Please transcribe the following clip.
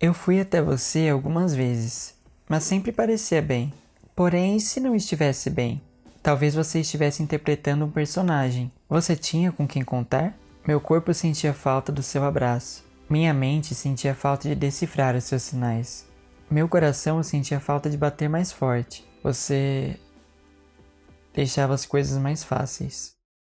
Eu fui até você algumas vezes, mas sempre parecia bem. Porém, se não estivesse bem? Talvez você estivesse interpretando um personagem. Você tinha com quem contar? Meu corpo sentia falta do seu abraço. Minha mente sentia falta de decifrar os seus sinais. Meu coração sentia falta de bater mais forte. Você deixava as coisas mais fáceis.